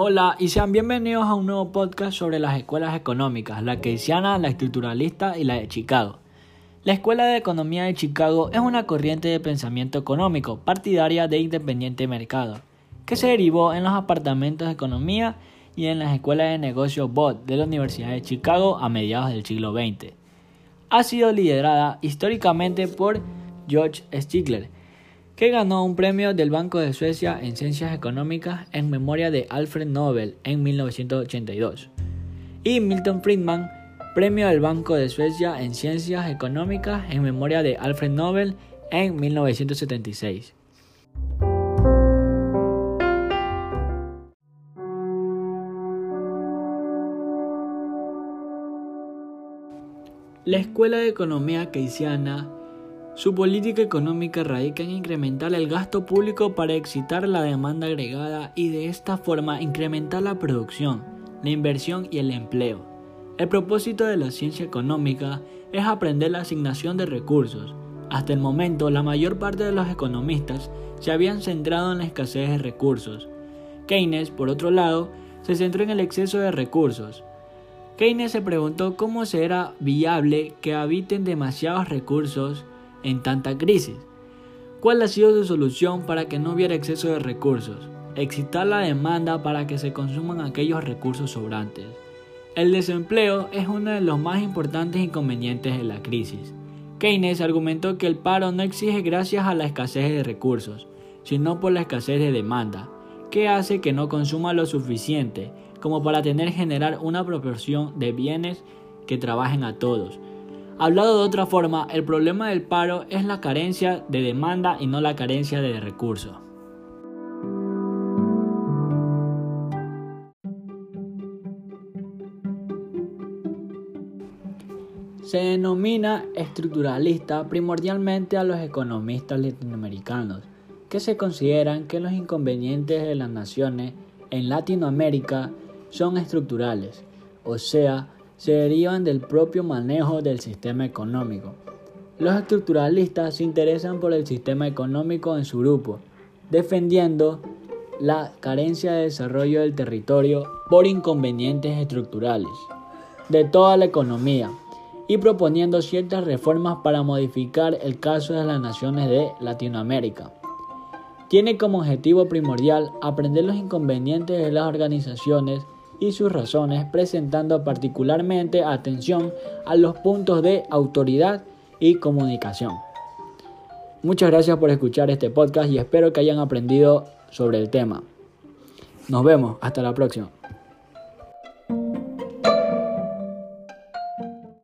Hola y sean bienvenidos a un nuevo podcast sobre las escuelas económicas, la keynesiana, la estructuralista y la de Chicago. La Escuela de Economía de Chicago es una corriente de pensamiento económico partidaria de independiente mercado, que se derivó en los apartamentos de economía y en las escuelas de negocios BOT de la Universidad de Chicago a mediados del siglo XX. Ha sido liderada históricamente por George Stigler, que ganó un premio del Banco de Suecia en Ciencias Económicas en memoria de Alfred Nobel en 1982, y Milton Friedman, premio del Banco de Suecia en Ciencias Económicas en memoria de Alfred Nobel en 1976. La Escuela de Economía Keynesiana su política económica radica en incrementar el gasto público para excitar la demanda agregada y de esta forma incrementar la producción, la inversión y el empleo. El propósito de la ciencia económica es aprender la asignación de recursos. Hasta el momento, la mayor parte de los economistas se habían centrado en la escasez de recursos. Keynes, por otro lado, se centró en el exceso de recursos. Keynes se preguntó cómo será viable que habiten demasiados recursos en tanta crisis. ¿Cuál ha sido su solución para que no hubiera exceso de recursos? Excitar la demanda para que se consuman aquellos recursos sobrantes. El desempleo es uno de los más importantes inconvenientes de la crisis. Keynes argumentó que el paro no exige gracias a la escasez de recursos, sino por la escasez de demanda, que hace que no consuma lo suficiente como para tener generar una proporción de bienes que trabajen a todos, Hablado de otra forma, el problema del paro es la carencia de demanda y no la carencia de recursos. Se denomina estructuralista primordialmente a los economistas latinoamericanos, que se consideran que los inconvenientes de las naciones en Latinoamérica son estructurales, o sea, se derivan del propio manejo del sistema económico. Los estructuralistas se interesan por el sistema económico en su grupo, defendiendo la carencia de desarrollo del territorio por inconvenientes estructurales de toda la economía y proponiendo ciertas reformas para modificar el caso de las naciones de Latinoamérica. Tiene como objetivo primordial aprender los inconvenientes de las organizaciones y sus razones, presentando particularmente atención a los puntos de autoridad y comunicación. Muchas gracias por escuchar este podcast y espero que hayan aprendido sobre el tema. Nos vemos, hasta la próxima.